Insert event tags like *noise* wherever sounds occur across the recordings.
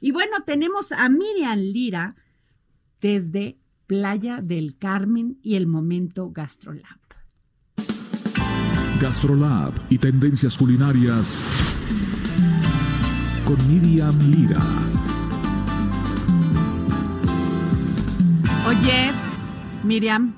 Y bueno, tenemos a Miriam Lira desde Playa del Carmen y el Momento Gastrolab. Gastrolab y tendencias culinarias con Miriam Lira. Oye, Miriam,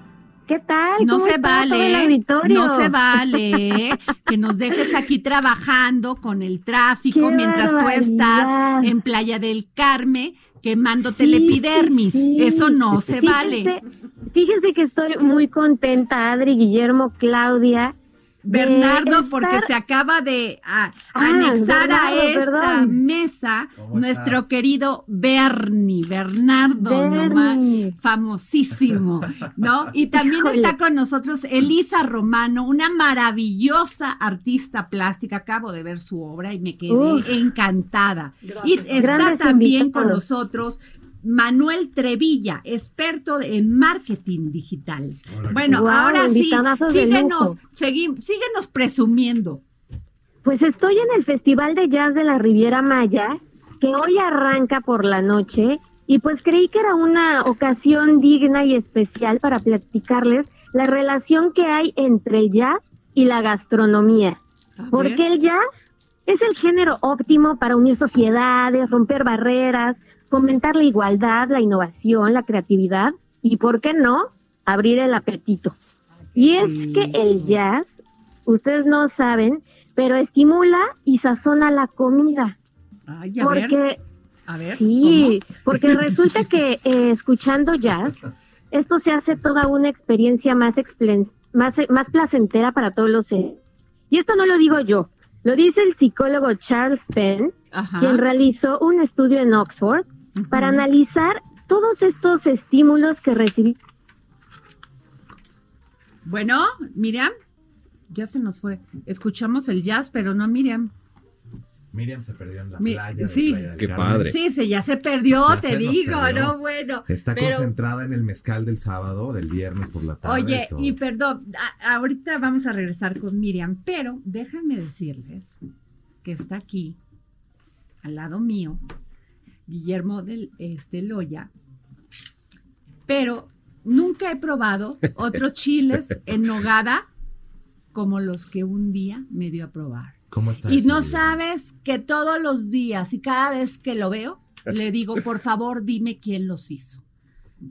¿Qué tal? no ¿Cómo se vale, no se vale que nos dejes aquí trabajando con el tráfico ¡Qué mientras tú estás en Playa del Carmen quemándote Sí, el epidermis. sí, sí. Eso no se Fíjense- vale. Fíjense que estoy muy contenta, Adri, Guillermo, Claudia. Bernardo, porque se acaba de a- Ah, anexar a esta perdón. mesa ¿Cómo nuestro estás? querido Bernie, Bernardo, nomás, famosísimo, ¿no? Y también Híjole. está con nosotros Elisa Romano, una maravillosa artista plástica. Acabo de ver su obra y me quedé Uf. encantada. Y está Grandes también con nosotros Manuel Trevilla, experto en marketing digital. Bueno, Guau, ahora sí, síguenos, segui- síguenos presumiendo. Pues estoy en el Festival de Jazz de la Riviera Maya, que hoy arranca por la noche, y pues creí que era una ocasión digna y especial para platicarles la relación que hay entre el jazz y la gastronomía. Porque el jazz es el género óptimo para unir sociedades, romper barreras, fomentar la igualdad, la innovación, la creatividad y, ¿por qué no?, abrir el apetito. Y es que el jazz, ustedes no saben, pero estimula y sazona la comida. Ay, a ver, Porque a ver. Sí, porque resulta que eh, escuchando jazz, esto se hace toda una experiencia más, más, más placentera para todos los seres. Y esto no lo digo yo, lo dice el psicólogo Charles Penn, quien realizó un estudio en Oxford Para analizar todos estos estímulos que recibí. Bueno, Miriam, ya se nos fue. Escuchamos el jazz, pero no Miriam. Miriam se perdió en la Mi- playa. sí. Playa Qué Carmen. padre. Sí, se ya se perdió, Ya te se digo, perdió. no, bueno. Está pero, concentrada en el mezcal del sábado, del viernes por la tarde. Oye, y perdón, a- ahorita vamos a regresar con Miriam, pero déjame decirles que está aquí, al lado mío, Guillermo del este, Loya, pero nunca he probado otros chiles en nogada como los que un día me dio a probar. ¿Cómo está? Y no sabes que todos los días y cada vez que lo veo, le digo, por favor, dime quién los hizo.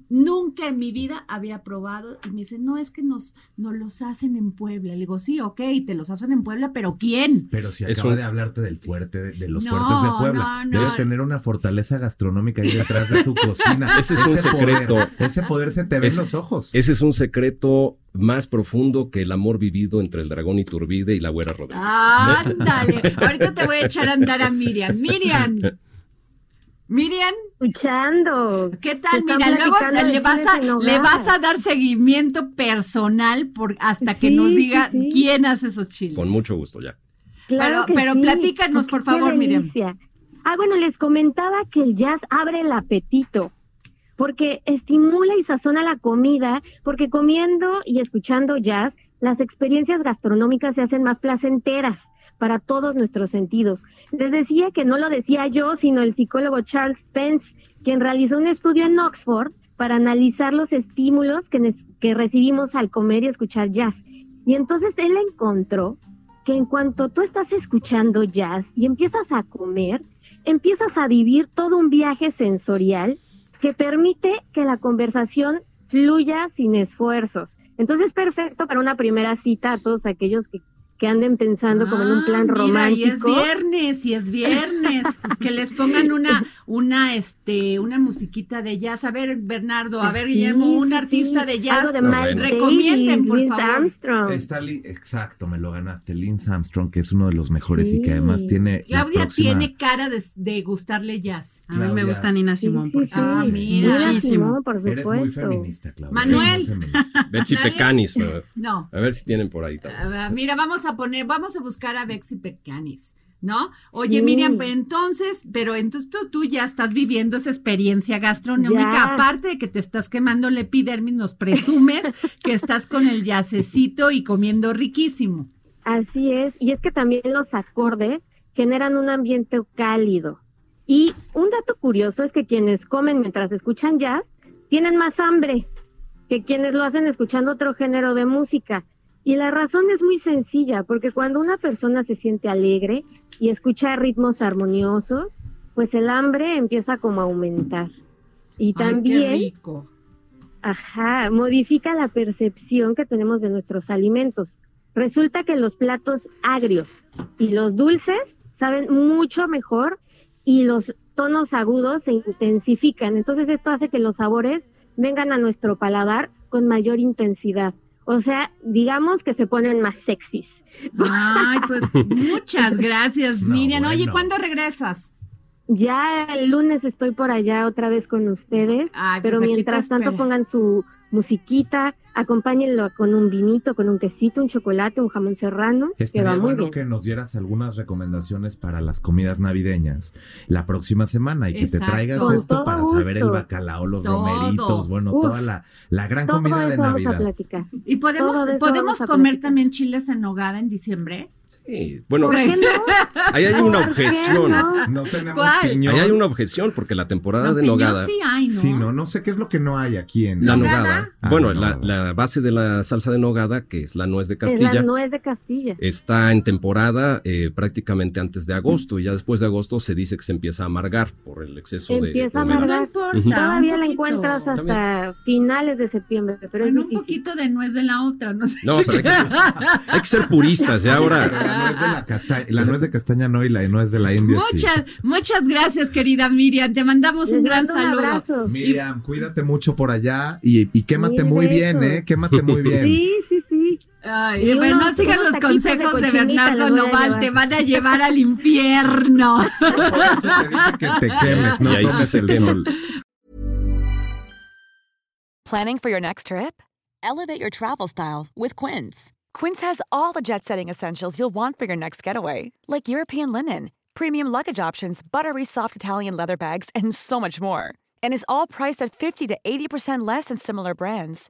Nunca en mi vida había probado y me dice, no, es que nos, nos los hacen en Puebla. Le digo, sí, ok, te los hacen en Puebla, pero ¿quién? Pero si acaba de hablarte del fuerte, de, de los No, fuertes de Puebla. no, no. Debes tener una fortaleza gastronómica ahí detrás de su cocina. *laughs* Ese es un secreto. Poder, ese poder se te ve en los ojos. Ese es un secreto más profundo que el amor vivido entre el dragón Iturbide y la güera Rodríguez. Ándale, ahorita te voy a echar a andar a Miriam. Miriam, Miriam, Escuchando. ¿Qué tal? Mira, luego le vas, a, le vas a dar seguimiento personal por, hasta que nos diga sí. quién hace esos chiles. Con mucho gusto ya. Claro Pero- pero sí. platícanos, por favor, Miriam. Ah, bueno, les comentaba que el jazz abre el apetito, porque estimula y sazona la comida, porque comiendo y escuchando jazz, las experiencias gastronómicas se hacen más placenteras para todos nuestros sentidos. Les decía que no lo decía yo, sino el psicólogo Charles Pence, quien realizó un estudio en Oxford para analizar los estímulos que, recibimos al comer y escuchar jazz. Y entonces él encontró que en cuanto tú estás escuchando jazz y empiezas a comer, empiezas a vivir todo un viaje sensorial que permite que la conversación fluya sin esfuerzos. Entonces es perfecto para una primera cita a todos aquellos que, que anden pensando como en un plan Ah, mira, y es romántico. viernes, y es viernes. que les pongan una, una, este, una musiquita de jazz. A ver, Bernardo, a ver, Sí, Guillermo, un sí, artista sí. de jazz. Algo de No, bueno. Recomienden, por favor. Armstrong. Está Li- exacto, me lo ganaste. Lance Armstrong, que es uno de los mejores y que además tiene. la Claudia próxima- tiene cara de, de gustarle jazz. A mí me gusta Nina Simón, sí, por sí. ejemplo. Ah, mira. Nina Muchísimo. Por Eres muy feminista, Claudia. Manuel. feminista. Betsy. Pecanis. No. A ver si tienen por ahí también. A ver, Mira, vamos a poner, vamos a buscar a Bexy Pecanis, ¿no? Oye, Sí. Miriam, pero entonces, pero entonces tú, tú ya estás viviendo esa experiencia gastronómica, Ya. aparte de que te estás quemando la epidermis, nos presumes *laughs* que estás con el yacecito y comiendo riquísimo. Así es, y es que también los acordes generan un ambiente cálido. Y un dato curioso es que quienes comen mientras escuchan jazz tienen más hambre que quienes lo hacen escuchando otro género de música. Y la razón es muy sencilla, porque cuando una persona se siente alegre y escucha ritmos armoniosos, pues el hambre empieza como a aumentar. Y Ay, qué también rico. Ajá, modifica la percepción que tenemos de nuestros alimentos. Resulta que los platos agrios y los dulces saben mucho mejor y los tonos agudos se intensifican. Entonces esto hace que los sabores vengan a nuestro paladar con mayor intensidad. O sea, digamos que se ponen más sexys. Ay, *laughs* pues muchas gracias, No, Miriam. Oye. ¿cuándo regresas? Ya el lunes estoy por allá otra vez con ustedes, Ay, pues pero mientras tanto pongan su musiquita, acompáñenlo con un vinito, con un quesito, un chocolate, un jamón serrano, que va Estaría muy bueno bien. que nos dieras algunas recomendaciones para las comidas navideñas la próxima semana y que te Exacto. traigas Con esto para saber el gusto. bacalao, los Todo. romeritos, bueno, Uf. toda la, la gran Todo comida de eso vamos a Navidad. platicar. ¿Y podemos, podemos vamos a comer platicar. también chiles en nogada en diciembre? Sí. Bueno, ¿Por qué no? *laughs* ahí hay una ¿Por qué objeción. no? No tenemos ¿Cuál? piñón. Ahí hay una objeción porque la temporada No, de nogada. sí hay, ¿no? Sí, no, no sé qué es lo que no hay aquí en La ¿Nogada? nogada. Ah, bueno, no, la, no. La base de la salsa de nogada, que es la nuez de Es Castilla, la nuez de Castilla. está en temporada eh, prácticamente antes de agosto y ya después de agosto se dice que se empieza a amargar por el exceso de Empieza a. No amargar. Ujú. Todavía la encuentras hasta También. finales de septiembre, pero es Bueno, un poquito de nuez de la otra, no sé. No, pero hay que ser, hay que ser puristas, ya ahora. la nuez de la castaña, la nuez de castaña no y la nuez de la India sí. Muchas, muchas gracias, querida Miriam. Te mandamos Les un gran un saludo. abrazo. Miriam, cuídate mucho por allá y, y quémate Mil muy bien, besos. ¿Eh? Quémate muy *laughs* bien. Sí, sí, sí. Ay, Y bueno, unos- sigan unos los taquitos de de, Bernardo les voy a Noval, te van a llevar al infierno. *laughs* Te que te quemes, no ahí tomes el sol. Planning for your next trip? Elevate your travel style with Quince. Quince has all the jet setting essentials you'll want for your next getaway, like European linen, premium luggage options, buttery soft Italian leather bags, and so much more. And is all priced at 50 to 80% less than similar brands.